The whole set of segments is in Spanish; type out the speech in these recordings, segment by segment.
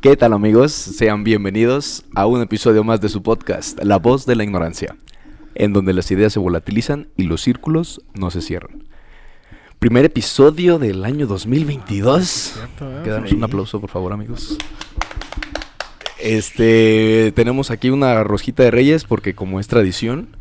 ¿Qué tal amigos? Sean bienvenidos a un episodio más de su podcast, La voz de la ignorancia, en donde las ideas se volatilizan y los círculos no se cierran. Primer episodio del año 2022. Cierto, ¿eh? Quedamos un aplauso, por favor, amigos. Este, tenemos aquí una rosquita de Reyes porque como es tradición,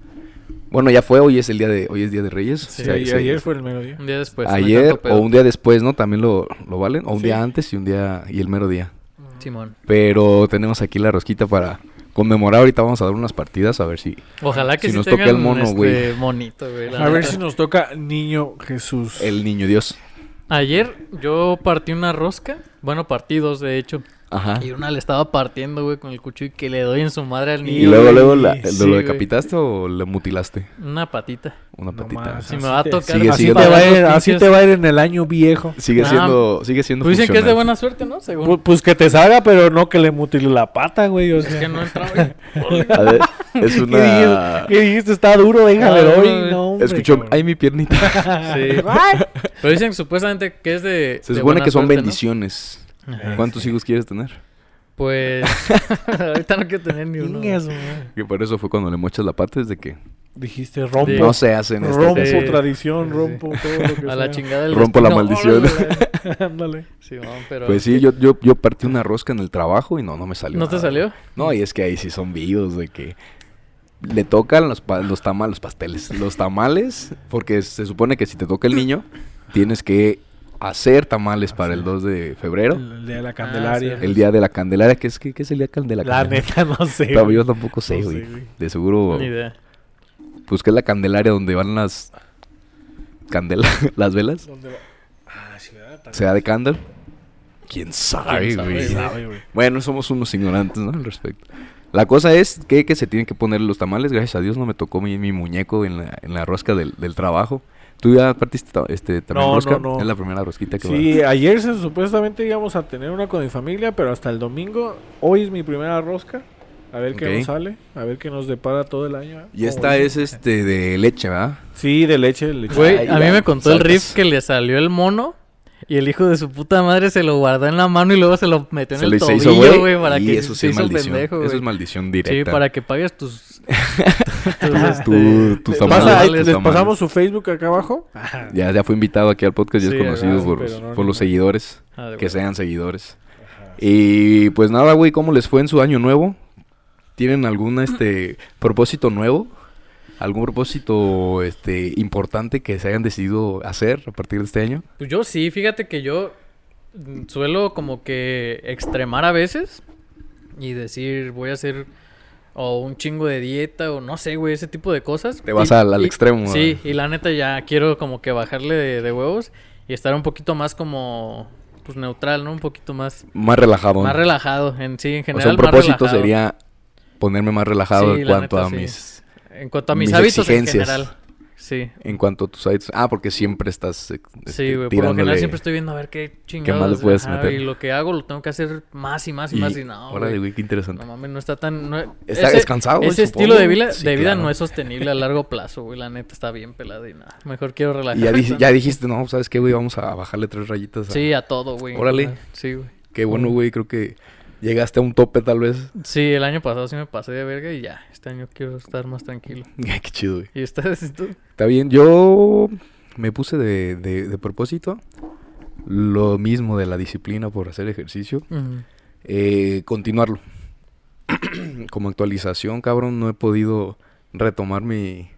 bueno, ya fue, hoy es el día de hoy es día de Reyes. Sí, o sea, y se- ayer fue el mediodía. Un día después. ayer o un día después, ¿no? También lo, lo valen, o un Sí. día antes y un día y el mero día. Simón. Pero tenemos aquí la rosquita para conmemorar. Ahorita vamos a dar unas partidas a ver si. Ojalá que Si sí nos toca el mono, este, güey. monito, güey. la A ver si nos toca Niño Jesús. El niño Dios. Ayer yo partí una rosca. Bueno, partí dos, de hecho. Ajá. Y una le estaba partiendo, güey, con el cuchillo y que le doy en su madre al Y Y niño. luego, luego, la- Sí, ¿lo güey. decapitaste o le mutilaste? Una patita. Una No patita. Si me así va a te- tocar. Sigue así, siendo- te va a ir, así te va a ir en el año viejo. Sigue Ah, siendo, sigue siendo Pues dicen que es de buena suerte, ¿no? Según. Pu- Pues que te salga, pero no que le mutile la pata, güey. O es sea. que no entraba. güey. A ver, es ¿Qué una. dijiste? ¿Qué dijiste? Está duro, déjame Ah. No, hombre, Escuchó, cabrón. ay, mi piernita. Sí. Pero dicen supuestamente que es de. Se de supone buena que son suerte, ¿no? Ajá. ¿Cuántos hijos quieres tener? Pues. ahorita no quiero tener ni uno. Madre. Que por eso fue cuando le mochas la pata, desde que Dijiste rompo. Sí. no se hacen estas rompo Sí. tradición, Sí, sí. rompo todo lo que A la chingada del Rompo la maldición. Ándale. Simón, pero. Pues sí, yo, yo, yo partí una rosca en el trabajo y no, no me salió. ¿No te salió? No, y es que ahí sí son vivos de que le tocan los, pa- los tamales, los pasteles, los tamales, porque se supone que si te toca el niño, tienes que hacer tamales para el 2 de febrero, El, el día de la Candelaria. sí. el día de la Candelaria, ¿qué es, qué, qué es el día de la La Candelaria? neta, no sé. Pero güey. yo tampoco sé, No güey. sé, güey. De seguro, Ni idea. pues que es la Candelaria donde van las candelas, las velas, ¿Dónde va? Ah, sí, sea de candle. ¿Quién sabe, ¿Quién sabe, güey? güey? Sabe, güey. Bueno, somos unos ignorantes, ¿no? Al respecto. La cosa es que, que se tienen que poner los tamales. Gracias a Dios no me tocó mi, mi muñeco en la, en la rosca del, del trabajo. ¿Tú ya partiste este, también No, rosca? no, no. Es la primera rosquita que Sí, ayer se, supuestamente íbamos a tener una con mi familia, pero hasta el domingo. Hoy es mi primera rosca. A ver qué Ok. nos sale. A ver qué nos depara todo el año. ¿eh? Y esta es este de leche, ¿verdad? Sí, de leche, de leche. Güey, Ay, a mí me contó el riff que le salió el mono y el hijo de su puta madre se lo guardó en la mano y luego se lo metió en Se el tobillo, güey, para y que eso sí se es hizo maldición. pendejo, eso es güey. maldición directa. Sí, para que pagues tus... tus, pasa- les pasamos su Facebook acá abajo. Ya, ya fue invitado aquí al podcast, ya Sí, es conocido por, no, los no. seguidores. Ah, que sean seguidores. Y pues nada, güey, ¿cómo les fue en su año nuevo? ¿Tienen algún este propósito nuevo? ¿Algún propósito este importante que se hayan decidido hacer a partir de este año? Pues yo sí, fíjate que yo suelo como que extremar a veces y decir voy a hacer o un chingo de dieta o no sé, güey, ese tipo de cosas. Te vas Y- al- al y- extremo, Sí, y la neta ya quiero como que bajarle de, de huevos y estar un poquito más como pues neutral, ¿no? Un poquito más Más relajado. más relajado en sí en o general. sea, un propósito sería ponerme más relajado Sí, en cuanto neta, a sí. mis en cuanto a mis, mis hábitos en exigencias. general. Sí. en cuanto a tus hábitos. Ah, porque siempre estás eh, Sí, este, güey, por lo general siempre estoy viendo a ver qué chingados. más le puedes ajá, meter. Y lo que hago lo tengo que hacer más y más y, y- más y no, órale, güey. qué interesante. No mames, no está tan... no- Está ese- descansado, Ese supongo. estilo de vida, Sí, de vida claro. no es sostenible a largo plazo, güey. La neta está bien pelada y nada. Mejor quiero relajarme. ya, di- ya dijiste, no, ¿sabes qué, güey? Vamos a bajarle tres rayitas. a- Sí, a todo, güey. Órale. Sí, güey. Qué bueno, güey, creo que llegaste a un tope tal vez. Sí, el año pasado sí me pasé de verga y ya. Este año quiero estar más tranquilo. Qué chido, güey. ¿Y y tú? Está bien, yo me puse de, de- de propósito lo mismo de la disciplina por hacer ejercicio, eh, continuarlo. Como actualización, cabrón, no he podido retomar mi...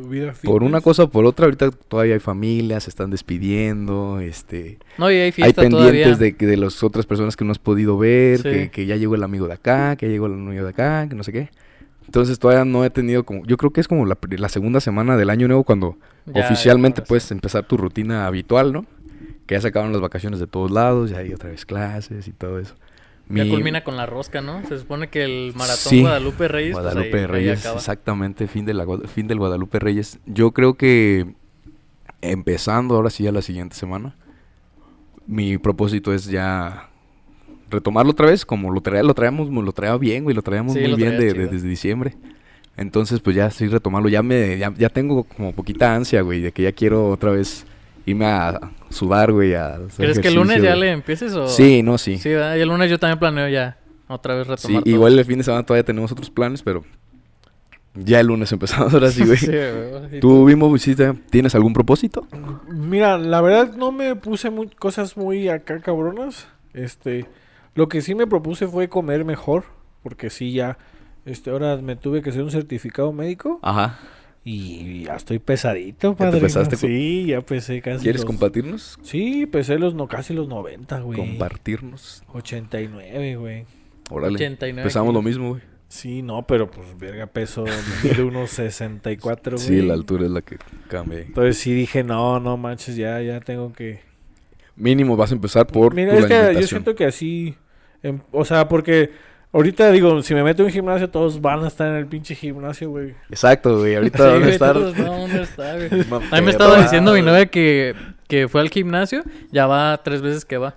Tu vida Por una cosa o por otra, ahorita todavía hay familias, se están despidiendo, este... No, y hay Hay pendientes todavía. de, que- de las otras personas que no has podido ver, Sí. que, que ya llegó el amigo de acá, que ya llegó el amigo de acá, que no sé qué. Entonces todavía no he tenido como... Yo creo que es como la, la segunda semana del año nuevo cuando Ya, oficialmente ya, puedes empezar tu rutina habitual, ¿no? Que ya se acabaron las vacaciones de todos lados, ya hay otra vez clases y todo eso. Ya Mi- culmina con la rosca, ¿no? Se supone que el maratón Sí, Guadalupe Reyes. pues, Guadalupe ahí- ahí Reyes, acaba. exactamente, fin, de la, fin del Guadalupe Reyes. Yo creo que empezando ahora sí a la siguiente semana, mi propósito es ya retomarlo otra vez, como lo, traía, lo traíamos, lo traía bien, güey, lo traíamos Sí, muy lo bien de- de- desde diciembre. Entonces, pues ya sí retomarlo, ya me, ya, ya tengo como poquita ansia, güey, de que ya quiero otra vez irme a sudar, güey, a hacer ¿Crees que el lunes ya le empieces o...? Sí, no, sí. Sí, ¿verdad? Y el lunes yo también planeo ya otra vez Sí, retomar todo. igual el fin de semana todavía tenemos otros planes, pero ya el lunes empezamos ahora sí, güey. Sí, güey. ¿Y ¿Tú, sí te- tienes algún propósito? Mira, la verdad no me puse muy, cosas muy acá cabronas. Este, lo que sí me propuse fue comer mejor, porque sí ya, este, ahora me tuve que hacer un certificado médico Ajá. Y ya estoy pesadito, ¿Ya te padre. pesaste con- Sí, ya pesé casi. ¿Quieres los- compartirnos? Sí, pesé los no casi los 90, güey. Compartirnos. 89, güey. Órale. 89 Empezamos lo mismo, güey. Sí, no, pero pues verga peso de unos 64, güey. Sí, la altura es la que cambia. Entonces sí dije, no, no manches, ya ya tengo que Mínimo vas a empezar por Mira, tu es que yo siento que así, em, o sea, porque ahorita digo, si me meto en un gimnasio, todos van a estar en el pinche gimnasio, güey. Exacto, güey. Ahorita Sí, van a estar... ¿dónde está, güey? A mí me estaba diciendo mi novia que, que fue al gimnasio, ya va tres veces que va.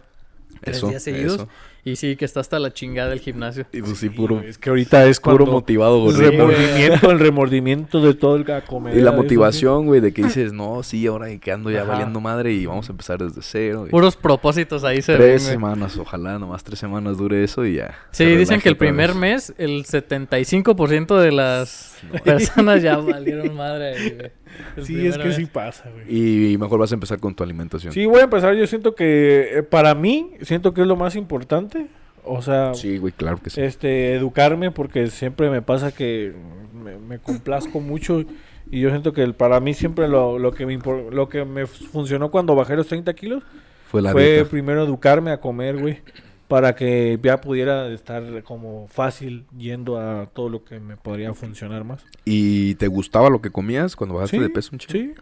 Tres Eso, días seguidos. eso. Y sí, que está hasta la chingada del gimnasio. Y pues sí, puro, Es que ahorita es puro cuando motivado, el güey. remordimiento, el remordimiento de todo el comer. Y la motivación, güey, de que dices, no, sí, ahora que ando ya Ajá. valiendo madre y vamos a empezar desde cero. y Puros propósitos ahí se ven, tres güey. semanas, ojalá nomás tres semanas dure eso y ya. Sí, dicen que el primer vez. mes, el 75% de las personas ya valieron madre ahí, güey. Sí, es que sí pasa, güey. Y mejor vas a empezar con tu alimentación. Sí, voy a empezar. Yo siento que eh, para mí, siento que es lo más importante. O sea, Sí, güey, claro que sí. este, educarme porque siempre me pasa que me, me complazco mucho y yo siento que el- para mí siempre lo, lo que me impor- lo que me funcionó cuando bajé los 30 kilos Fue la fue dieta. primero educarme a comer, güey, para que ya pudiera estar como fácil yendo a todo lo que me podría funcionar más. ¿Y te gustaba lo que comías cuando bajaste Sí, de peso un chingo?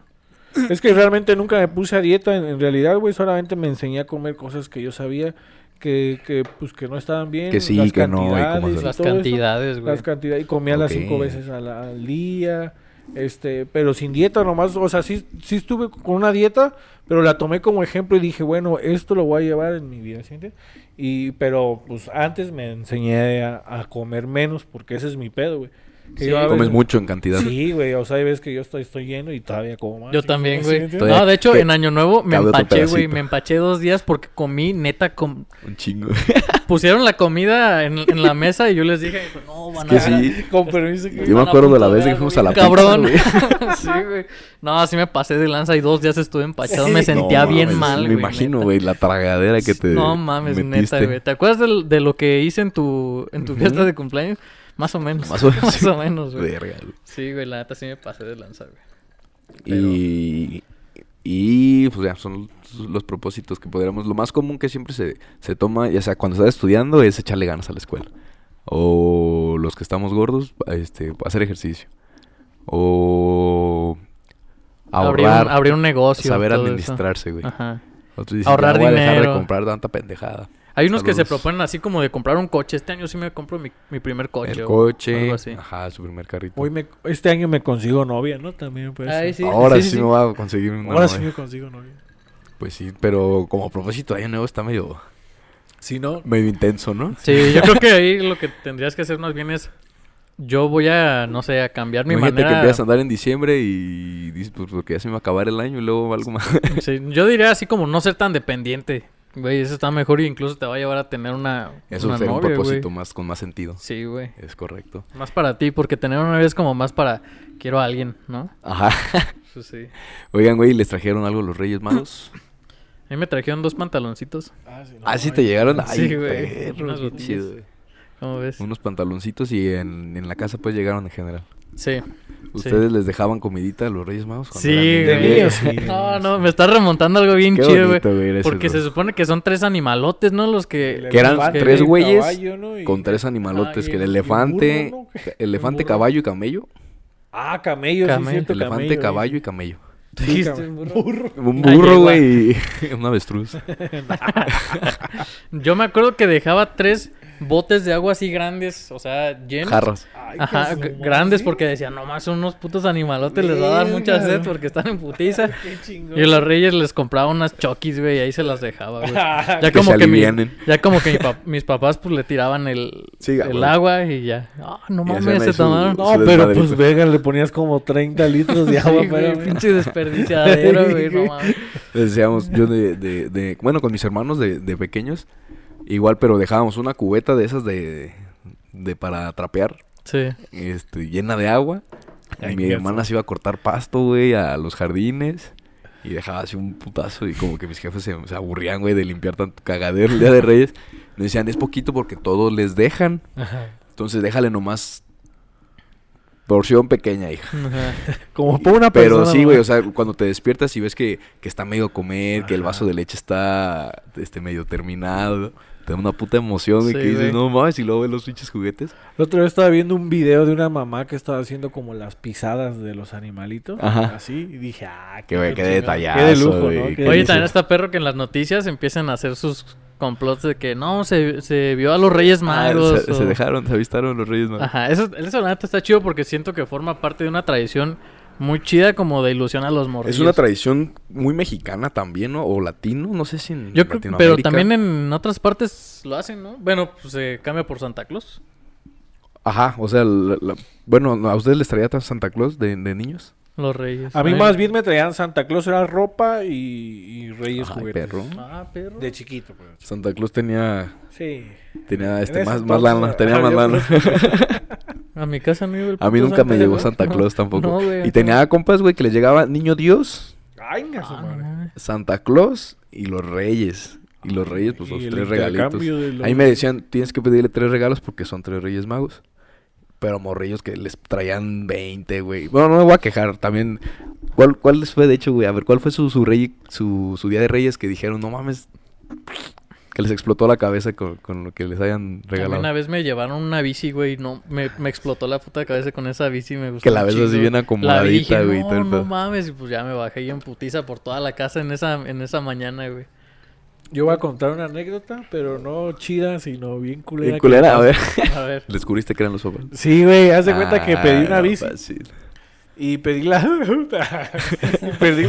Sí. Es que realmente nunca me puse a dieta en, en realidad, güey, solamente me enseñé a comer cosas que yo sabía que, que pues que no estaban bien, Que sí, las que no, y cómo cantidades hacer. y Las cantidades, güey. Las cantidades, y comía las cinco veces al, al día, este, pero sin dieta nomás, o sea, sí, sí estuve con una dieta, pero la tomé como ejemplo y dije, bueno, esto lo voy a llevar en mi vida, ¿sí? Y, pero, pues, antes me enseñé a, a comer menos, porque ese es mi pedo, güey. Que Sí. yo a Comes veces- mucho en cantidad. Sí, güey, o sea, hay veces que yo estoy, estoy lleno y todavía como más. Yo también, ¿Sí güey. No, de hecho, en Año Nuevo me empaché, güey. Me empaché dos días porque comí, neta, com- Un chingo. pusieron la comida en, en la mesa y yo les dije, no, van que a sí. Con permiso que... Yo me acuerdo de la vez que fuimos a la Cabrón. pizza, güey. sí, güey. No, así me pasé de lanza y dos días estuve empachado. Me sentía No bien mames, mal, Me imagino, güey, la tragadera que te No mames, metiste. neta, güey. ¿Te acuerdas de, lo que hice en tu, en tu fiesta de cumpleaños? Más o menos. Más o menos, Más sí. o menos, güey. Verga, güey. Sí, güey, la neta sí me pasé de lanza, güey. Pero- Y, y pues ya son los, propósitos que podríamos. Lo más común que siempre se, se toma, ya sea cuando estás estudiando, es echarle ganas a la escuela. O los que estamos gordos, este, hacer ejercicio. O Abrir ahorrar, un, abrir un negocio. saber todo eso. administrarse, güey. Ajá. Otros dicen, Ahorrar voy a dejar de dinero. comprar tanta pendejada. Hay unos que se proponen así como de comprar un coche. Este año sí me compro mi, mi primer coche. El o coche, algo así. ajá, su primer carrito. Hoy me, este año me consigo novia, ¿no? También, pues. Ay, sí. Ahora sí, sí, sí. me voy a conseguir una Ahora sí novia. me consigo novia. Pues sí, pero como propósito de año nuevo está medio, Si no, medio intenso, ¿no? Sí, yo creo que ahí lo que tendrías que hacer más bien es... Yo voy a, no sé, a cambiar mi Imagínate que manera... empiezas a andar en diciembre y dices, pues porque ya se me va a acabar el año y luego algo más. Sí, yo diría así como no ser tan dependiente. Güey, eso está mejor y incluso te va a llevar a tener una, Eso una sería un propósito más con más sentido. Sí, güey. Es correcto. Más para ti, porque tener una novia es como más para... Quiero a alguien, ¿no? Ajá. Eso sí. Oigan, güey, ¿les trajeron algo los Reyes Magos? A mí me trajeron dos pantaloncitos. Ah, sí, no, ah, sí te llegaron. Sí, Ay, güey. botillas. chido, güey. ¿Cómo ves? Unos pantaloncitos y en, en la casa pues llegaron en general. Sí. ¿Ustedes les dejaban comidita a los Reyes Magos? Sí, güey. sí. No, no, me está remontando algo bien Qué chido, güey. bonito, güey, gracias, Porque se supone que son tres animalotes, ¿no? Los que... Que eran elefante, tres güeyes caballo, ¿no? Y- Con tres animalotes, Ah, que el elefante, burro, ¿no? ca- elefante, burro. caballo y camello. Ah, camello, Camello. sí, cierto, elefante, camello, caballo y camello. Dijiste, Burro. burro. Un burro, güey, y un avestruz. Yo me acuerdo que dejaba tres botes de agua así grandes, o sea, llenos. Jarras. Ay, Ajá, grandes ¿sí? porque decían, nomás son unos putos animalotes, les va a dar mucha sed porque están en putiza. Qué chingón. Y los reyes les compraba unas chokis, güey, y ahí se las dejaba, güey. Ya Que como se que, mi- ya como que mi pap- mis papás pues le tiraban el, Sí, el agua y ya. Ah, no mames, se su- tomaron. No, su pero desmadrito. pues Vega le ponías como 30 litros de Sí, agua, güey, pero... pinche desperdiciadero, güey, no mames. Decíamos, yo de, de, de- bueno, con mis hermanos de, de pequeños, igual, pero dejábamos una cubeta de esas de, de para trapear, Sí. este, llena de agua. Y mi hermana se iba a cortar pasto, güey, a los jardines. Y dejaba así un putazo y como que mis jefes se, se aburrían, güey, de limpiar tanto cagadero el Día de Reyes. Me decían, es poquito porque todos les dejan. Ajá. Entonces déjale nomás porción pequeña, hija. Ajá. Como por una Pero persona. sí, güey, o sea, cuando te despiertas y ves que, que está medio a comer, que el vaso de leche está este medio terminado, te da una puta emoción, güey, Sí, que dices, güey. no mames, y luego ves los pinches juguetes. El otro día estaba viendo un video de una mamá que estaba haciendo como las pisadas de los animalitos. Ajá. Así. Y dije, ah, Que, güey, qué chingón. detallazo, Qué de lujo, güey, ¿no? qué Qué Oye, de también está perro que en las noticias empiezan a hacer sus complots de que no, se, se vio a los Reyes Ah, Magos. se, se o- dejaron, se avistaron los Reyes Magos. Ajá, eso, eso la neta está chido porque siento que forma parte de una tradición muy chida como de ilusión a los morrillos. Es una tradición muy mexicana también, ¿no? O latino, no sé si en Yo creo, pero también en otras partes lo hacen, ¿no? Bueno, pues se cambia por Santa Claus. Ajá, o sea, la- la- bueno, ¿a ustedes les traía Santa Claus de, de niños? Los Reyes. A mí más bien me traían Santa Claus era ropa y, y Reyes Ay, juguetes. perro. Ah, perro. De chiquito, pues. Santa Claus tenía, Sí. tenía En este, más, más lana, tenía más lana. A mi casa no iba el A mí nunca me Santa llegó Claus. Santa. Claus tampoco. No, güey, y tenía compas, güey, que les llegaba Niño Dios, Ay, su Ah, madre. Santa Claus y los Reyes. Y los Reyes, pues Y los el tres regalitos. intercambio de los- Ahí me decían, tienes que pedirle tres regalos porque son tres Reyes Magos. Pero morrillos que les traían 20, güey. Bueno, no me voy a quejar. También, ¿cuál, cuál les fue, de hecho, güey? A ver, ¿cuál fue su, su, rey, su, su día de Reyes que dijeron, no mames, que les explotó la cabeza con, con lo que les hayan regalado? una vez me llevaron una bici, güey. No, me, me explotó la puta cabeza con esa bici. Me gustó Que la ves así bien acomodadita, güey, No, no pedo". mames. Y pues ya me bajé yo en putiza por toda la casa en esa, en esa mañana, güey. Yo voy a contar una anécdota, pero no chida, sino bien culera. Bien culera, a ver. A ver. ¿Descubriste que eran los papás? Sí, güey, haz de cuenta que pedí Ah, una no, bici fácil. y pedí la...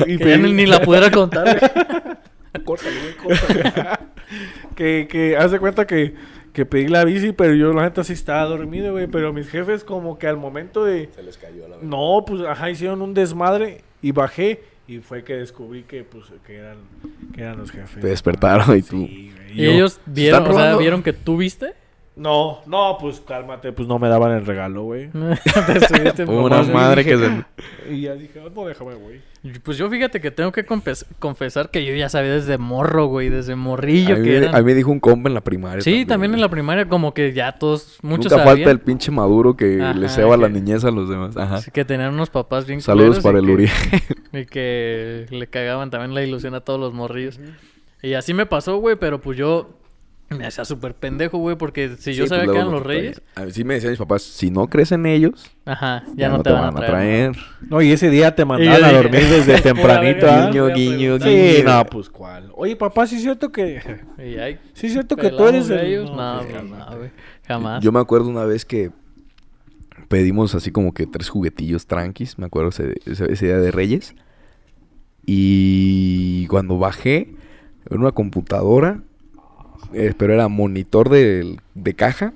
y pedí- ni, ni la pudiera contar, güey. Córtale, güey, córtale. Que, que, haz de cuenta que, que pedí la bici, pero yo la neta sí estaba dormido, güey. Pero mis jefes como que al momento de... Se les cayó la No, pues, ajá, hicieron un desmadre y bajé. Y fue que descubrí que, pues, que eran, que eran los jefes. Te despertaron y tú- Sí, güey, Y yo- ellos vieron, o sea, robando. vieron que tú viste. No, no, pues, cálmate, pues, no me daban el regalo, güey. Una madre que se... Y ya dije, "Ah, no, déjame, güey. Pues yo fíjate que tengo que confes- confesar que yo ya sabía desde morro, güey, desde morrillo A mí, que eran. a mí me dijo un compa en la primaria. sí, también en la primaria como que ya todos, muchos Nunca sabían falta el pinche maduro que Ajá, le ceba la que- niñez a los demás. Ajá. Así que tenían unos papás bien Saludos para el que- Uriel. Y que le cagaban también la ilusión a todos los morrillos. Y así me pasó, güey, pero pues yo me hacía súper pendejo, güey, porque si yo Sí, sabía pues, que eran no los reyes. A mí sí me decían mis papás, si no crees en ellos, ajá, ya, no, te, van, a traer. No, y ese día te mandaban a dormir desde "Pura tempranito, ¿ah? Guiño, guiño, preguntar". Sí, no, pues, ¿cuál? Oye, papá, ¿sí es cierto que... ¿Sí es cierto que tú eres de ellos. No, pues, pues, no, güey, jamás. Yo me acuerdo una vez que pedimos así como que tres juguetillos tranquis, me acuerdo ese, ese- ese día de Reyes. Y cuando bajé, era una computadora, eh, pero era monitor de, de caja,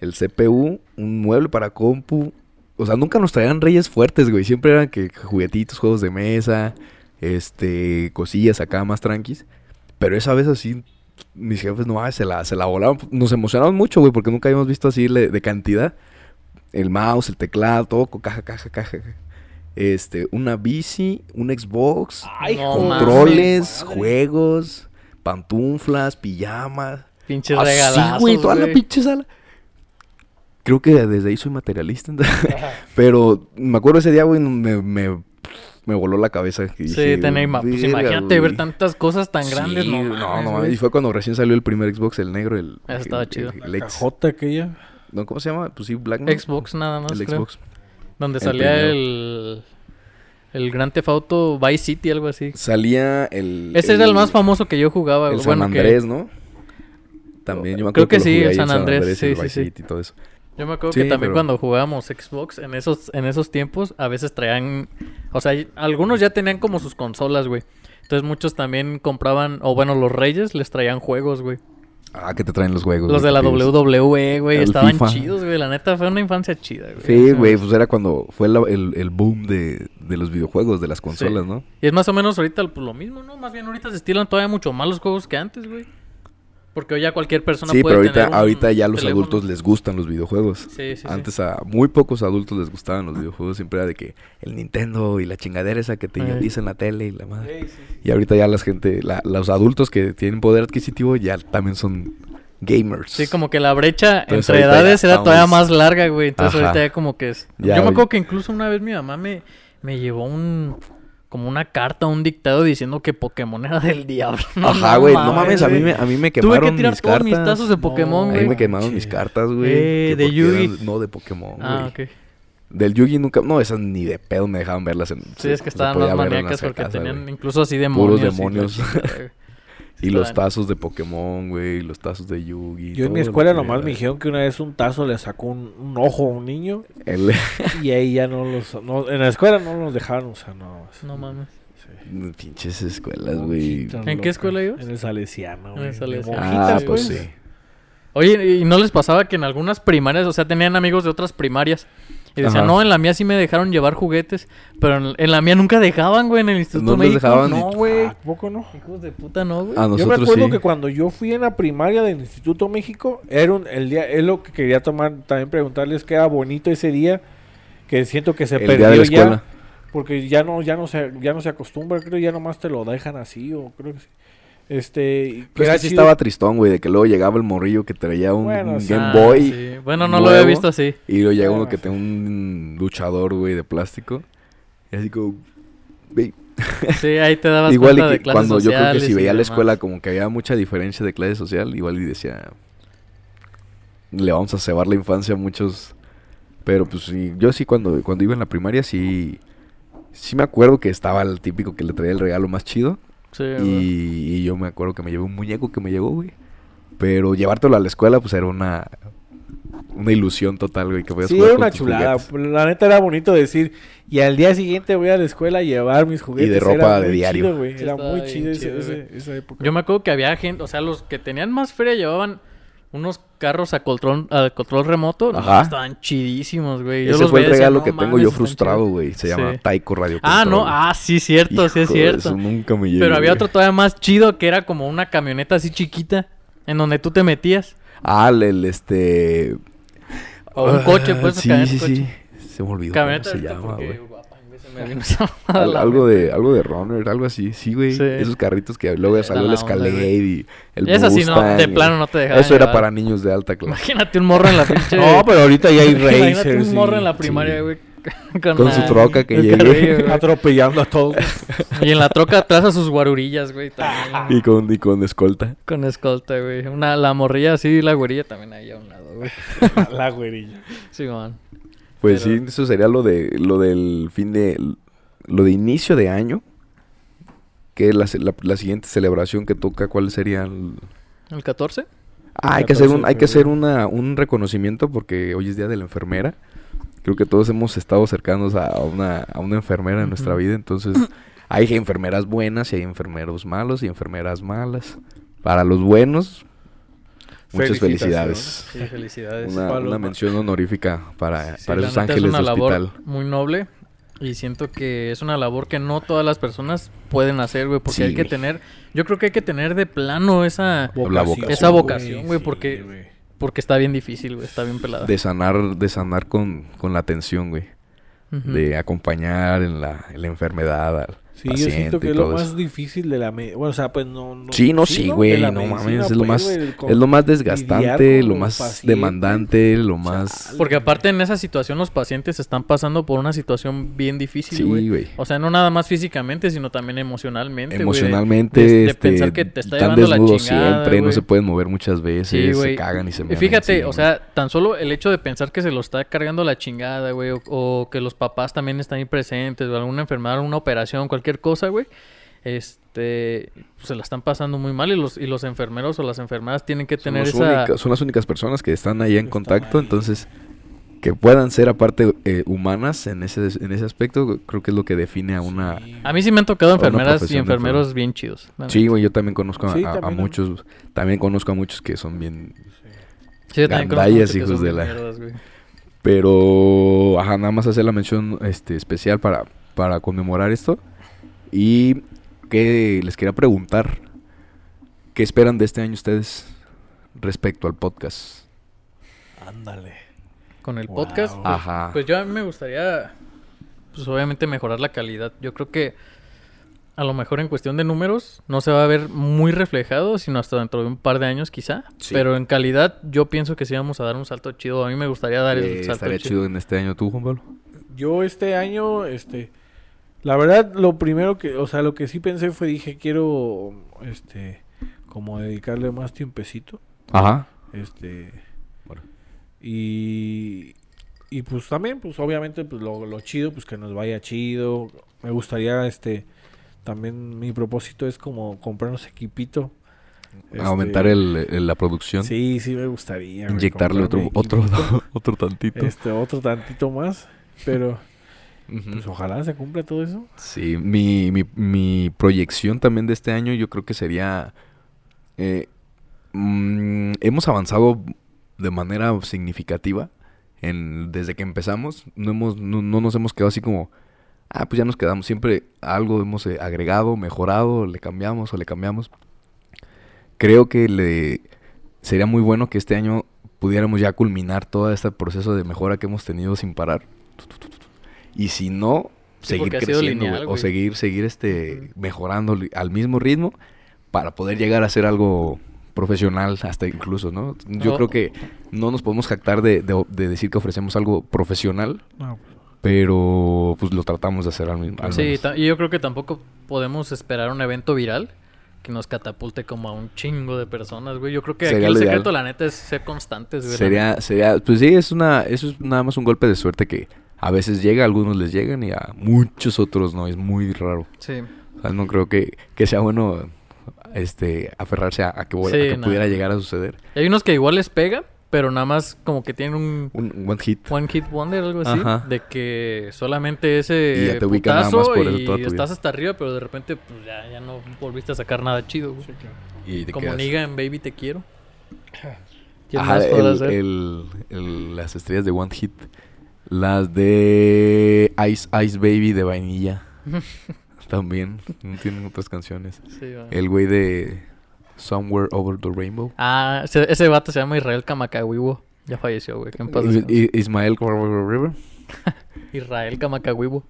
el CPU, un mueble para compu. O sea, nunca nos traían reyes fuertes, güey. Siempre eran que juguetitos, juegos de mesa, este, cosillas acá más tranquis. Pero esa vez así, mis jefes no, se la, se la volaron. Nos emocionamos mucho, güey, porque nunca habíamos visto así le- de cantidad. El mouse, el teclado, todo con caja, caja, caja. Este, una bici, un Xbox, Ay, controles, madre. juegos, pantuflas, pijamas. Pinches Así, regalazos, güey, toda la pinche sala. Creo que desde ahí soy materialista. Pero me acuerdo ese día, güey, me, me, me voló la cabeza. que Sí, dije, pues "Verga, imagínate ver güey". tantas cosas tan grandes, Sí, no, no, mames, no mames. güey. Y fue cuando recién salió el primer Xbox, el negro, el... Estaba el- chido. el- La cajota aquella. No, ¿Cómo se llama? Pues sí, Blackman. Xbox nada más, El creo. Xbox. Donde El salía el... El Grand Theft Auto Vice City, algo así. Salía el... Ese era el más famoso que yo jugaba. El. San Bueno, que- Andrés, ¿no? También, yo me Creo acuerdo que sí, jugué el ahí, San Andrés, sí, el sí, Vice sí. City y todo eso. Yo me acuerdo Sí, que también pero- cuando jugábamos Xbox, en esos, en esos tiempos, a veces traían... O sea, algunos ya tenían como sus consolas, güey. Entonces muchos también compraban... O bueno, los reyes les traían juegos, güey. Ah, que te traen los juegos. Los güey, de la. WWE, güey, El estaban FIFA. chidos, güey. La neta fue una infancia chida, güey. Sí, güey, pues era cuando fue la- el, el boom de, de los videojuegos, de las consolas, Sí. ¿no? Y es más o menos ahorita pues, lo mismo, ¿no? Más bien ahorita se estilan todavía mucho más los juegos que antes, güey. Porque hoy ya cualquier persona Sí, puede pero ahorita, tener un ahorita ya a los teléfono. adultos les gustan los videojuegos. Sí, sí, sí. Antes a muy pocos adultos les gustaban los videojuegos, siempre era de que el Nintendo y la chingadera esa que te idiotizan en la tele y la madre. Sí, sí, sí. Y ahorita ya la gente, la- los adultos que tienen poder adquisitivo ya también son gamers. Sí, como que la brecha Entonces, entre edades era todavía estamos- más larga, güey. Entonces Ajá. ahorita ya como que es... Ya, Yo me acuerdo que incluso una vez mi mamá me, me llevó un... Como una carta, un dictado diciendo que Pokémon era del diablo. Ajá, güey, no mames, a mí me, a mí me Tuve quemaron que tirar mis todos cartas. mis tazos de No, Pokémon, a güey. mí me quemaron Che. mis cartas, güey. Eh, que de porque Yugi. eran- No, de Pokémon, Ah, güey. ok. Del Yugi nunca... No, esas ni de pedo me dejaban verlas en... Sí, es que estaban más maníacas porque casa, tenían incluso así demonios. Puros y la demonios. chingada, güey. Y los tazos de Pokémon, güey, y los tazos de Yugi. Yo en mi escuela nomás era. me dijeron que una vez un tazo le sacó un, un ojo a un niño El- y ahí ya no los... no- en la escuela no nos dejaron usar, no. No mames. Sí. Pinches escuelas, güey. ¿En qué escuela ibas? En el Salesiano, En güey. el de Salesiano. Ah, pues pues. sí. Oye, ¿y no les pasaba que en algunas primarias, o sea, tenían amigos de otras primarias? Y decían, Ajá. no, en la mía sí me dejaron llevar juguetes, pero en, en la mía nunca dejaban, güey, en el Instituto No dejaban No, güey. ¿A poco no? Hijos de puta, no, güey. A Yo me nosotros acuerdo sí. que cuando yo fui en la primaria del Instituto México, era un, el día, es lo que quería tomar, también preguntarles que era bonito ese día, que siento que se El perdió día de la ya, escuela. porque ya no, ya no se, ya no se acostumbra, creo ya nomás te lo dejan así, o creo que sí. Este, y que Pues era que sí estaba tristón, güey, de que luego llegaba el morrillo que traía un, Bueno, un sí. Game Ah, Boy sí. Bueno, no lo había visto así. y luego llega Bueno, uno que sí. tenía un luchador, güey, de plástico. Y así como... Sí, ahí te dabas Igual y cuenta de que clases cuando yo creo que si y veía la escuela como que había mucha diferencia de clase social, igual y decía... Le vamos a cebar la infancia a muchos... Pero pues sí, yo sí cuando, cuando iba en la primaria sí... Sí me acuerdo que estaba el típico que le traía el regalo más chido. Sí. Y, y yo me acuerdo que me llevé un muñeco que me llegó, güey. Pero llevártelo a la escuela, pues era una, una ilusión total, güey. Que podías Sí, jugar era con una chulada. juguetes. La neta era bonito decir, y al día siguiente voy a la escuela a llevar mis juguetes. de ropa Era de diario. chido, güey, Sí, Era muy chido, ese- chido, ese- güey. esa época. Yo me acuerdo que había gente, o sea, los que tenían más feria llevaban unos carros a control, a control remoto. no, Ajá. estaban chidísimos, güey. Ese fue el decía, regalo "No que tengo yo frustrado, chidos". güey. Se llama Sí. Taiko Radio Ah, no, Control. ah, sí, cierto, sí es cierto. Eso nunca me llegó. Pero había otro todavía más chido que era como una camioneta así chiquita en donde tú te metías. Ah, el, el, este... O un coche, pues, Sí, camioneta, sí, coche. sí. Se me olvidó Camioneta cómo se llama, güey. Me vino esa Al- algo de algo de runner, algo así, sí, güey. Sí. Esos carritos que luego salió el Escalade y el Esa sí, no, Mustang, de plano no te dejaban Eso era para niños de alta clase. Imagínate un morro en la pinche... No, pero ahorita ya hay Imagínate racers. un morro y- en la primaria, sí. güey. Con, Con la- su troca que el llegue. carrillo, güey. Atropellando a todos. Y en la troca atrás a sus guarurillas, güey. También. Y con, y con escolta. Con escolta, güey. Una, la morrilla así, la güerilla también ahí a un lado, güey. la güerilla. Sí, man. Pues Pero- sí, eso sería lo de lo del fin de lo de inicio de año. Que la, la, la siguiente celebración que toca, ¿cuál sería? el- ¿El 14? Ah, hay que hacer 14 un hay que hacer una un reconocimiento porque hoy es día de la enfermera. Creo que todos hemos estado cercanos a una a una enfermera en nuestra vida, entonces hay enfermeras buenas y hay enfermeros malos y enfermeras malas. Para los buenos, muchas felicidades. Sí, felicidades. Una, mención honorífica para, Sí, para esos ángeles es una de labor hospital. muy noble y siento que es una labor que no todas las personas pueden hacer, güey, porque Sí, hay que tener, yo creo que hay que tener de plano esa, vocación. Esa vocación, güey, porque- porque está bien difícil, güey, está bien pelada. De sanar, de sanar con, con la atención, güey. De acompañar en la, en la enfermedad al Sí, yo siento que es lo más eso. difícil de la medicina. Bueno, o sea, pues no. no Sí, no, sí, De güey, no mames, es lo pues, más, con- es lo más desgastante, lo más pacientes. demandante, lo más... Porque aparte en esa situación los pacientes están pasando por una situación bien difícil, Sí, güey. O sea, no nada más físicamente, sino también emocionalmente. Emocionalmente, de- de este, pensar que te está están llevando la desnudos chingada, siempre, no se pueden mover muchas veces, Sí, se cagan y se Y mean fíjate, encima. o sea, tan solo el hecho de pensar que se lo está cargando la chingada, güey, o, o que los papás también están ahí presentes, o alguna enfermedad, una operación, cualquier cosa, güey, este, pues, se la están pasando muy mal y los, y los enfermeros o las enfermeras tienen que son, tener esa... única- son las únicas personas que están ahí en Están contacto, ahí. entonces que puedan ser aparte eh, humanas en ese, en ese aspecto, creo que es lo que define a una... Sí. A mí sí me han tocado enfermeras y enfermeros enfermero. bien chidos. Sí, güey, yo también conozco a, Sí, a- a también. muchos, también conozco a muchos que son bien... Sí, yo también conozco Gandallas, que hijos son de la- mierdas. Pero, ajá, nada más hacer la mención este, especial para, para conmemorar esto. Y que les quería preguntar, ¿qué esperan de este año ustedes respecto al podcast? Ándale. Con el Wow. podcast. pues, Ajá. Pues yo a mí me gustaría, pues obviamente mejorar la calidad. Yo creo que a lo mejor en cuestión de números no se va a ver muy reflejado, sino hasta dentro de un par de años quizá. Sí. Pero en calidad yo pienso que sí vamos a dar un salto chido. A mí me gustaría dar Eh, el salto estaría chido. chido en este año tú, Juan Pablo. Yo este año, este, la verdad, lo primero que, o sea, lo que sí pensé fue, dije, quiero, este, como dedicarle más tiempecito, Ajá. este, Bueno. y, y pues también, pues obviamente, pues lo, lo chido, pues que nos vaya chido. Me gustaría, este, también mi propósito es como comprarnos equipito. este, Aumentar el, el- la producción. Sí, sí me gustaría. Inyectarle otro, otro, otro tantito. Este, otro tantito más, pero Ujú. pues ojalá se cumpla todo eso. Sí, mi, mi, mi proyección también de este año yo creo que sería... eh, mm, hemos avanzado de manera significativa en, desde que empezamos. No, hemos, no, no nos hemos quedado así como... Ah, pues ya nos quedamos. Siempre algo hemos eh, agregado, mejorado, le cambiamos o le cambiamos. Creo que le sería muy bueno que este año pudiéramos ya culminar todo este proceso de mejora que hemos tenido sin parar. Y si no, Sí, seguir creciendo, lineal, o seguir, seguir este, mejorando al mismo ritmo para poder llegar a ser algo profesional hasta incluso, ¿no? Yo No. creo que no nos podemos jactar de, de- de decir que ofrecemos algo profesional, No, pero pues lo tratamos de hacer al mismo. al Sí, y yo creo que tampoco podemos esperar un evento viral que nos catapulte como a un chingo de personas, güey. Yo creo que Sería aquí el lo ideal. secreto, la neta, es ser constantes, güey. Sería, sería, pues sí, es una, eso es nada más un golpe de suerte que a veces llega, a algunos les llegan y a muchos otros no, es muy raro. Sí. O sea, no creo que, que sea bueno este aferrarse a, a que, a Sí, que pudiera llegar a suceder. Y hay unos que igual les pega, pero nada más como que tienen un Un one hit. One Hit Wonder, algo así. Ajá. De que solamente ese Y ya te ubican nada más por eso y toda tu vida. estás hasta arriba, pero de repente pues ya, ya no volviste a sacar nada chido, güey. Y te Como Niga en Baby Te Quiero. ¿Quién Ajá, más el- el- las estrellas de One Hit. Las de Ice Ice Baby de vainilla. También. Tienen otras canciones. Sí. El güey de Somewhere Over the Rainbow. Ah, ese, ese vato se llama Israel Kamakawiwo. Ya falleció, güey. Ismael River. Israel Kamakawiwo.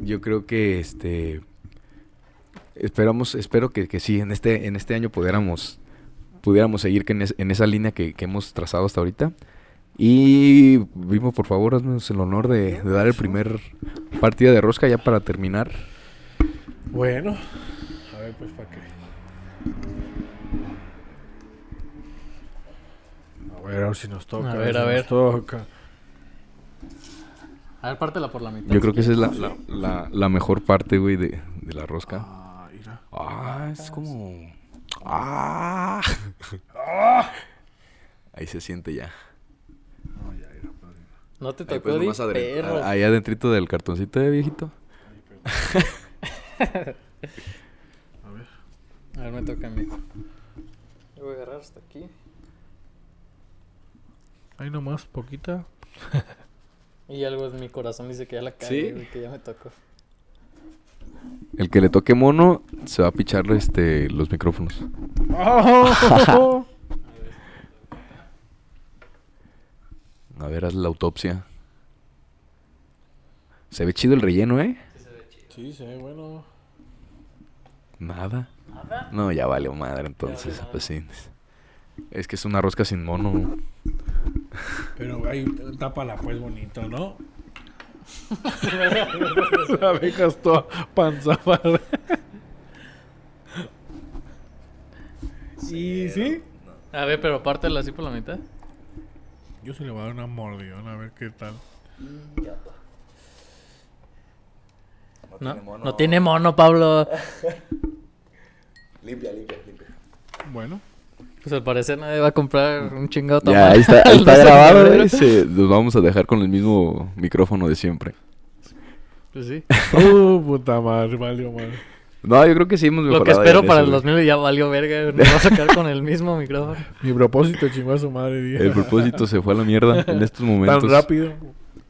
Yo creo que este esperamos, espero que, que sí, en este, en este año pudiéramos, pudiéramos seguir en, es- en esa línea que, que hemos trazado hasta ahorita. Y Vimo, por favor, haznos el honor de, de dar el primer partida de rosca ya para terminar. Bueno, a ver, pues para qué. A ver, a ver si nos toca. A ver, si a nos ver. toca. A ver, pártela por la mitad. Yo creo que esa es la, la, la- la mejor parte, güey, de, de la rosca. Ah, mira. Ah, es como... Ah. Ahí se siente ya. No, ya, mira, padre. No te Ahí, tocó pues, de nomás adre- perro. ahí adentrito del cartoncito de viejito. A ver. A ver, me toca a mí. Yo voy a agarrar hasta aquí. Ahí nomás, poquita. Y algo en mi corazón dice que ya la cagué, ¿Sí? que ya me tocó. El que le toque mono se va a pichar este, los micrófonos. ¡Oh! A ver, haz la autopsia. Se ve chido el relleno, ¿eh? sí, se ve bueno. Nada. ¿Nada? No, ya vale madre entonces. madre. Pues sí. Es que es una rosca sin mono. Pero ahí tápala pues bonito, ¿no? La dejas toda panza para. ¿Y sí? A ver, pero pártela así por la mitad. Yo se le voy a dar una mordidona a ver qué tal. No, no tiene mono, Pablo. Limpia, limpia, limpia. Bueno, Pues al parecer nadie va a comprar un chingado Ya, tamal ahí está, ahí está 12 de grabado, febrero. güey. Se- Los vamos a dejar con el mismo micrófono de siempre. Pues sí. Uh, puta madre, valió madre. No, yo creo que sí hemos Lo mejorado. que ya espero para eso, el güey. 2000 ya valió verga. Nos va a sacar con el mismo micrófono. Mi propósito chingó a su madre, dije. El propósito se fue a la mierda en estos momentos. Tan rápido.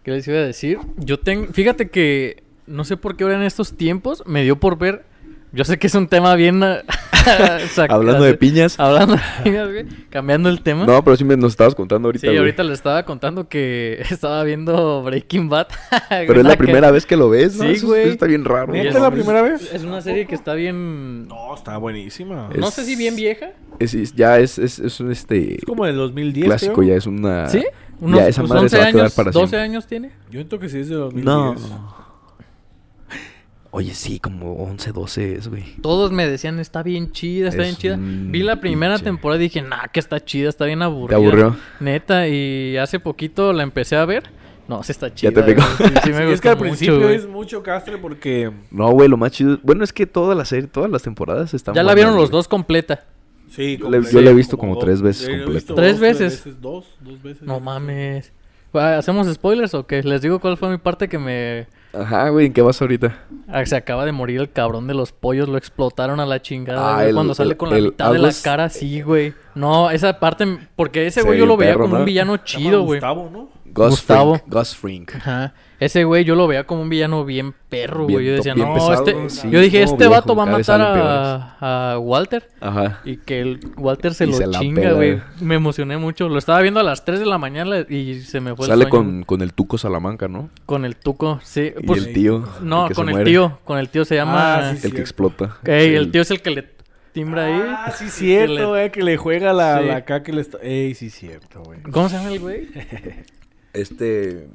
¿Qué les iba a decir? Yo tengo... Fíjate que... No sé por qué ahora en estos tiempos me dio por ver... Yo sé que es un tema bien... sac- Hablando de piñas. Hablando de piñas, güey. Cambiando el tema. No, pero sí me nos estabas contando ahorita. sí, güey. ahorita le estaba contando que estaba viendo Breaking Bad. Pero es la primera vez que lo ves, ¿no? Sí, Eso- güey. eso está bien raro. ¿Neta Y es la primera vez? Es una serie que está bien... No, está buenísima. Es- No sé si bien vieja. Es- es- ya es, es, es un este Es como del 2010, clásico, creo. ya es una. ¿Sí? Unos, ya esa pues, madre 11 se va a quedar años, para 12 siempre. años tiene. Yo siento que sí es de 2010. No. Oye, sí, como 11, 12 es, güey. Todos me decían, está bien chida, está Es bien chida. Vi la primera pinche- temporada y dije, nah, que está chida, está bien aburrida. ¿Te aburrió? Neta, y hace poquito la empecé a ver. No, sí está chida. te picó. güey. Sí, sí me Sí, es que al mucho, principio güey. es mucho castre porque... No, güey, lo más chido. Bueno, es que toda la serie, todas las temporadas están. Ya la vieron los güey. dos completa. Sí, Le- completo, yo la he visto como tres veces completa. visto ¿Tres dos, veces? Dos, dos veces. No mames. ¿Hacemos spoilers o qué? Les digo cuál fue mi parte que me... Ajá, güey, ¿en qué vas ahorita? Ah, se acaba de morir el cabrón de los pollos, lo explotaron a la chingada, Ah, güey, el- cuando sale el- con la el mitad de la cara así, güey. No, esa parte, porque ese Se güey ve yo lo veía perro, como ¿no? un villano chido, güey. Gustavo, ¿no? Gus Gustavo. Frink. Gus Frink. Ajá. Ese güey yo lo veía como un villano bien perro, Bien güey. Yo decía, bien no, pesado, este... sí, yo dije, este viejo, vato va a matar a, a Walter. Ajá. Y que el Walter se Y lo se chinga, pela, güey. güey. Me emocioné mucho. Lo estaba viendo a las 3 de la mañana y se me fue el Sale sueño, con, güey. con el Tuco Salamanca, ¿no? Con el tuco, sí. Y Pues, el tío. no, que con el muere. tío. Con el tío se llama... Ah, sí, El que explota. Ey, el tío es el que le timbra ahí. Ah, sí, Que cierto, le- eh, que le juega la, Sí. la acá que le está... Ey, sí, cierto, güey. ¿Cómo se llama el güey? Este.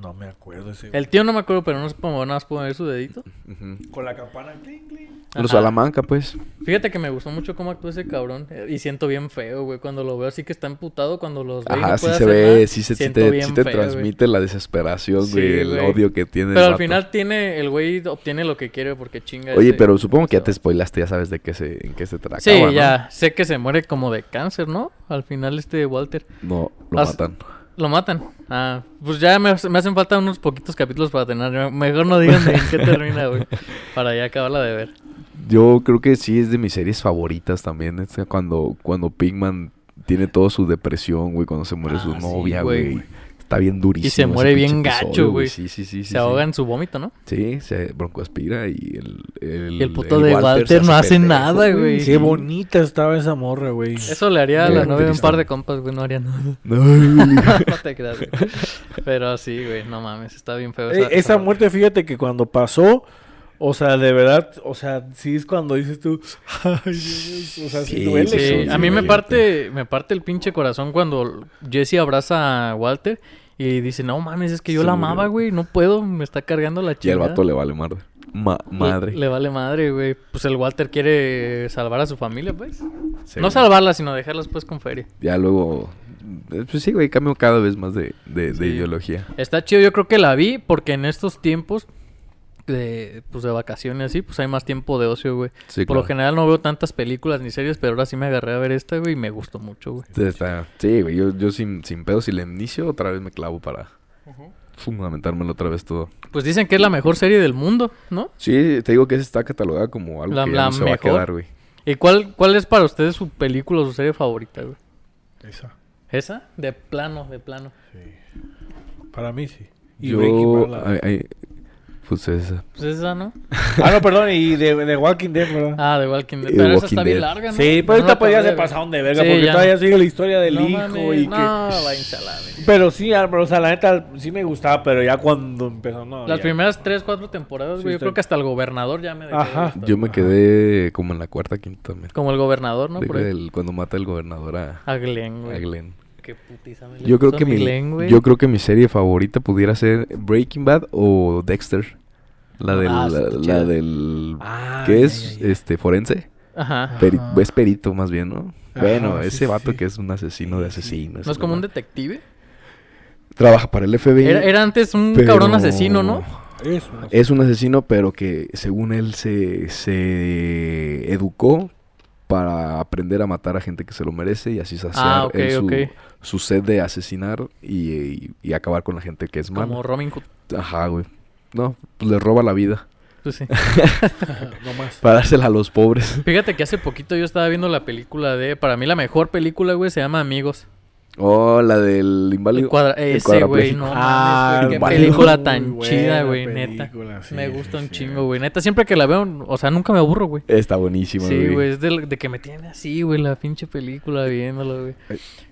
No me acuerdo ese. El tío no me acuerdo, pero no sé cómo nada más puedo ver su dedito. ujú. Con la campana, clink, clink. Los Ajá. Salamanca, pues. Fíjate que me gustó mucho cómo actúa ese cabrón. eh, Y siento bien feo, güey. Cuando lo veo así que está emputado, cuando los ve y Ajá, no sí puede se hacer ve, nada, sí, se, sí siento te, bien sí te feo, güey. transmite la desesperación, Sí, güey, el güey. odio que tiene. el Pero al vato. final tiene, el güey obtiene lo que quiere porque chinga. Oye, ese- pero supongo que ya te spoilaste, ya sabes de qué se, en qué se trata. Sí, ya. Sé que se muere como de cáncer, ¿no? Al final este Walter. No, lo As- matan. Lo matan. Ah, pues ya me, me hacen falta unos poquitos capítulos para tener. Mejor no digan en qué termina, güey. Para ya acabarla de ver. Yo creo que sí es de mis series favoritas también. Es cuando, cuando Pigman tiene toda su depresión, güey, cuando se muere Ah, su sí, novia, güey. güey. Está bien durísimo. Y se muere bien gacho, güey. Sí, sí, sí. sí, se ahoga sí. en su vómito, ¿no? Sí, se broncoaspira y el... El, Y el puto de Walter no hace pendejo, nada, güey. Qué bonita estaba esa morra, güey. Eso le haría a la novia de un par de compas, güey. No haría nada. No, te creas, güey. Pero sí, güey. No mames. Está bien feo. Eh, esa muerte, fíjate que cuando pasó, o sea, de verdad, o sea, sí es cuando dices tú, ay, Dios, o sea, sí, Sí, duele. Sí, sí, a mí me parte, me parte el pinche corazón cuando Jesse abraza a Walter y dice, no mames, es que yo la amaba, güey, no puedo, me está cargando la Y chica. al vato le vale madre. Ma- madre. Le, vale madre, güey. Pues el Walter quiere salvar a su familia, pues. Sí. No salvarla, sino dejarlas pues con feria. Ya luego... eh, Pues sí, güey, cambio cada vez más de, de, ideología. Está chido, yo creo que la vi porque en estos tiempos de, pues de vacaciones así, pues hay más tiempo de ocio, güey. Sí, Por lo general no veo tantas películas ni series, pero ahora sí me agarré a ver esta, güey, y me gustó mucho, güey. Sí, está- Sí, güey, yo, yo sin, sin pedo, si le inicio, otra vez me clavo para fundamentármelo otra vez todo. Pues dicen que es la mejor serie del mundo, ¿no? Sí, te digo que esa está catalogada como algo La- que ya la no se va a mejor. quedar, güey. ¿Y cuál, cuál es para ustedes su película o su serie favorita, güey? Esa, ¿Esa? De plano, de plano. sí. Para mí sí. Y Breaking Yo... Bad, la- pues esa. Pues esa, ¿no? Ah, no, perdón, y de, de Walking Dead, ¿verdad? Ah, de Walking Dead. Eh, Pero esa está bien larga, ¿no? sí, pero no la esta podía acabé ser de ver. pasado de verga, Sí, porque ya todavía no. sigue la historia del No hijo y no, que... a la verga. Pero sí, Álvaro, o sea, la neta sí me gustaba, pero ya cuando empezó, no. Las ya. primeras tres, cuatro temporadas, Sí, güey. yo creo que hasta el gobernador ya me dejó de Ajá. Yo me quedé como en la cuarta, quinta también. Como el gobernador, ¿no? Por el- cuando mata el gobernador a, A Glenn, a güey. Glenn. Qué putiza me le Yo creo puso que a mi, Glenn, güey. yo creo que mi serie favorita pudiera ser Breaking Bad o Dexter. La del, Ah, la, del Ah, ¿qué es? ya, ya. Este forense. Ajá. Peri- Ajá. es perito más bien, ¿no? Ajá, bueno, sí, ese sí, vato sí. que es un asesino de asesinos. ¿No es como un detective? Trabaja para el FBI. Era, era antes un pero cabrón asesino, ¿no? Es un asesino, pero que según él se, se educó para aprender a matar a gente que se lo merece y así saciar Ah, él su sed de asesinar y, y- y acabar con la gente que es mala. Como Robin Hood. Ajá, güey. No, pues le roba la vida Pues sí. no más. para dársela a los pobres. Fíjate que hace poquito yo estaba viendo la película de... Para mí la mejor película, güey, se llama Amigos. Oh, la del inválido. El cuadra- Ese, güey, no Ah, mames, güey, qué película tan chida, güey, neta. película, sí, me sí, gusta un sí. chingo, güey. Neta, siempre que la veo, o sea, nunca me aburro, güey. Está buenísima, Sí, güey, es de, de que me tiene así, güey, la pinche película viéndolo, güey.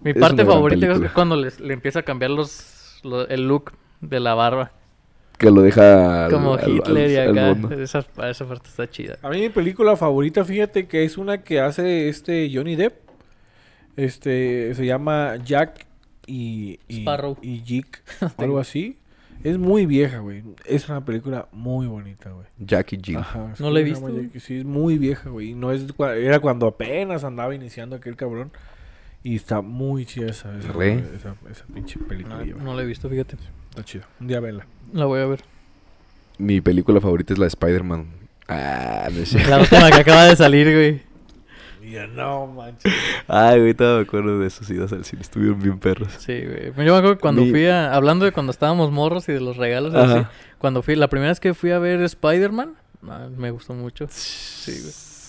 Mi es parte favorita es cuando les- le empieza a cambiar los, lo- el look de la barba. Que lo deja al- como Hitler y al- acá. esa, esa parte está chida. A mí mi película favorita, fíjate que es una que hace este Johnny Depp. Este se llama Jack y, y, Sparrow. y Jick, o algo así. Es muy vieja, güey. Es una película muy bonita, güey. Jackie Jill. Ajá, No la he visto. Jack- Sí, es muy vieja, güey. y No es cua- era cuando apenas andaba iniciando aquel cabrón. Y está muy chida esa, esa, esa, esa pinche película. No, güey. no la he visto, fíjate. Está chida. Un día vela. La voy a ver. Mi película favorita es la de Spider-Man. Ah, no cierto. La última que acaba de salir, güey. Ya no, manches. Ay, güey, todavía me acuerdo de esos idas al cine. Estuvieron bien perros. Sí, güey. Yo me acuerdo que cuando Mi- fui a... Hablando de cuando estábamos morros y de los regalos, así, cuando fui... La primera vez que fui a ver Spider-Man, ah, me gustó mucho. Sí,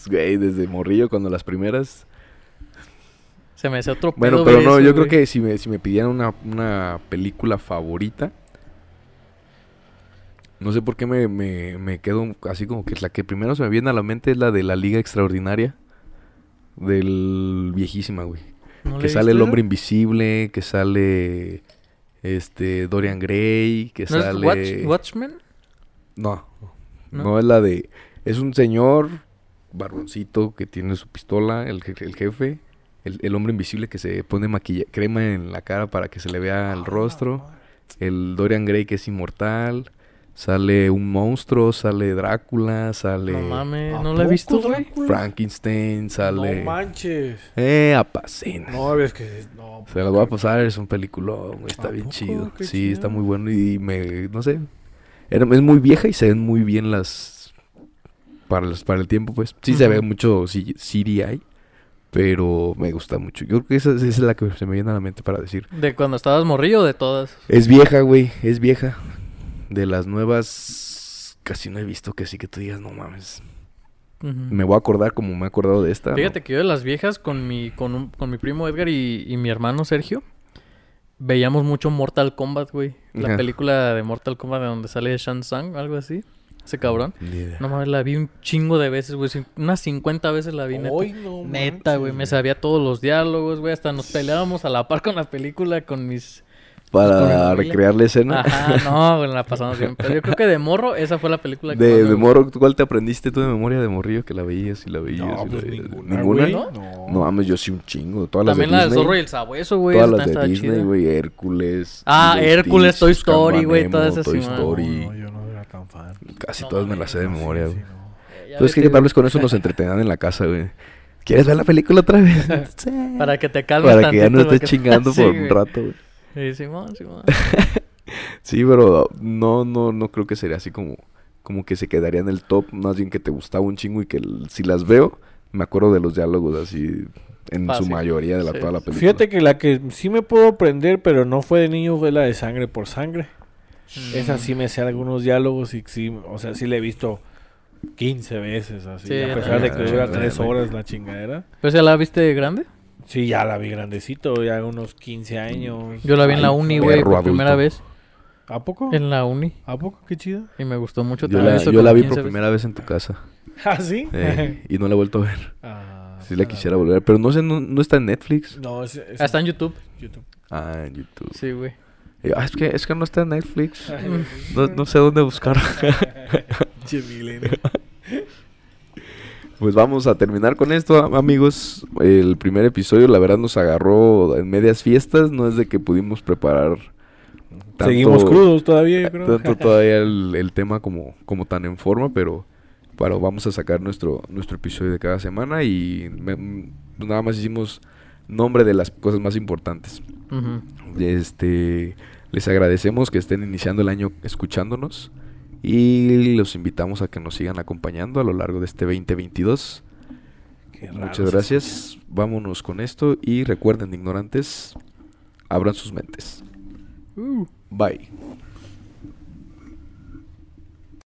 güey. desde morrillo, cuando las primeras. Se me hace otro Bueno, pedo pero no, eso, yo creo que si me, si me pidieran una, una película favorita. No sé por qué me, me, me quedo así como que la que primero se me viene a la mente es la de la Liga Extraordinaria. Del viejísima, güey. ¿No la que sale el hombre invisible, que sale este Dorian Gray, que ¿No es sale Watch- Watchmen? no, ¿No? no, es la de es un señor barboncito que tiene su pistola, el, el jefe, el, el hombre invisible que se pone maquilla crema en la cara para que se le vea el rostro, el Dorian Gray que es inmortal, sale un monstruo, sale Drácula, sale No mames, ¿A no la he visto, güey. Drácula? Frankenstein, sale No manches. eh apacena. No, es que no. Se las voy a pasar, es un peliculón, güey, está ¿A bien poco? chido. Qué Sí, chido. está muy bueno y me, no sé, era- es muy vieja y se ven muy bien las, para, los- para el tiempo, pues. Sí se ve mucho C- CDI, pero me gusta mucho. Yo creo que esa, esa es la que se me viene a la mente para decir. ¿De cuando estabas morrillo o de todas? Es vieja, güey, es vieja. De las nuevas, casi no he visto que sí que tú digas, no mames. Me voy a acordar como me he acordado de esta. ¿no? Fíjate que yo de las viejas con mi, con, un- con mi primo Edgar y, y mi hermano Sergio veíamos mucho Mortal Kombat, güey. La Ajá. película de Mortal Kombat de donde sale Shang Tsung, algo así. Ese cabrón. No mames, la vi un chingo de veces, güey. Unas 50 veces la vi, neta. Ay, no Neta, güey. Me sabía todos los diálogos, güey. Hasta nos peleábamos a la par con la película con mis... Para familia. recrear la escena. Ajá, no, güey, la pasamos bien. Pero yo creo que de morro, esa fue la película que De, de morro, ¿cuál te aprendiste tú de memoria de morrillo que la veías y la veías? No, y la pues veías? ninguna. ¿Ninguna? güey, ¿No? No. Mames, yo sí un chingo. Todas las También de la del zorro y el sabueso, güey. Todas las de Disney, güey. Hércules. Ah, Hércules, Toy Story, güey, Nemo, todas esas Toy. Story. No, yo no era tan fan. Casi No todas me las sé de No, memoria, güey. sí, no. Ya Entonces, que tal vez con eso nos entretenan en la casa, güey. ¿Quieres ver la película otra vez? Sí. Para que te calmes Para que ya no estés que- chingando Sí, por un rato, güey. Sí, Simón, Simón. Sí, pero no, no, no creo que sería así como, como que se quedaría en el top. Más bien que te gustaba un chingo y que si las veo, me acuerdo de los diálogos así en Fácil. su mayoría de la, Sí. toda la película. Fíjate que la que sí me puedo prender, pero no fue de niño, fue la de sangre por sangre. Esa sí me sé algunos diálogos y sí, o sea, sí la he visto 15 veces así. Sí, a pesar de que dura Ah, 3 güey. horas la chingadera. ¿Pues ya la viste grande? Sí, ya la vi grandecito, ya unos 15 años. Yo la vi en la uni, güey, por adulto. primera vez. ¿A poco? En la uni. ¿A poco? Qué chido. Y me gustó mucho. Yo también la, yo la vi 15 por veces. primera vez en tu casa. ¿Ah, sí? eh, y no la he vuelto a ver. Ah, Sí la quisiera volver. Pero no sé, no, no está en Netflix. No, es, es Ah, está en YouTube. YouTube. Ah, en YouTube. Sí, güey. Ah, es, que, es que no está en Netflix. No, no sé dónde buscar. Pues vamos a terminar con esto, am- amigos. El primer episodio, la verdad, nos agarró en medias fiestas. No es de que pudimos preparar. tanto- Seguimos crudos todavía, creo. Tanto todavía el, el tema como, como tan en forma, pero bueno, vamos a sacar nuestro, nuestro episodio de cada semana y me- nada más hicimos nombre de las cosas más importantes. Este, les agradecemos que estén iniciando el año escuchándonos y los invitamos a que nos sigan acompañando a lo largo de este 2022. Qué raro Muchas gracias. Vámonos con esto y recuerden, ignorantes, abran sus mentes. Uh. Bye.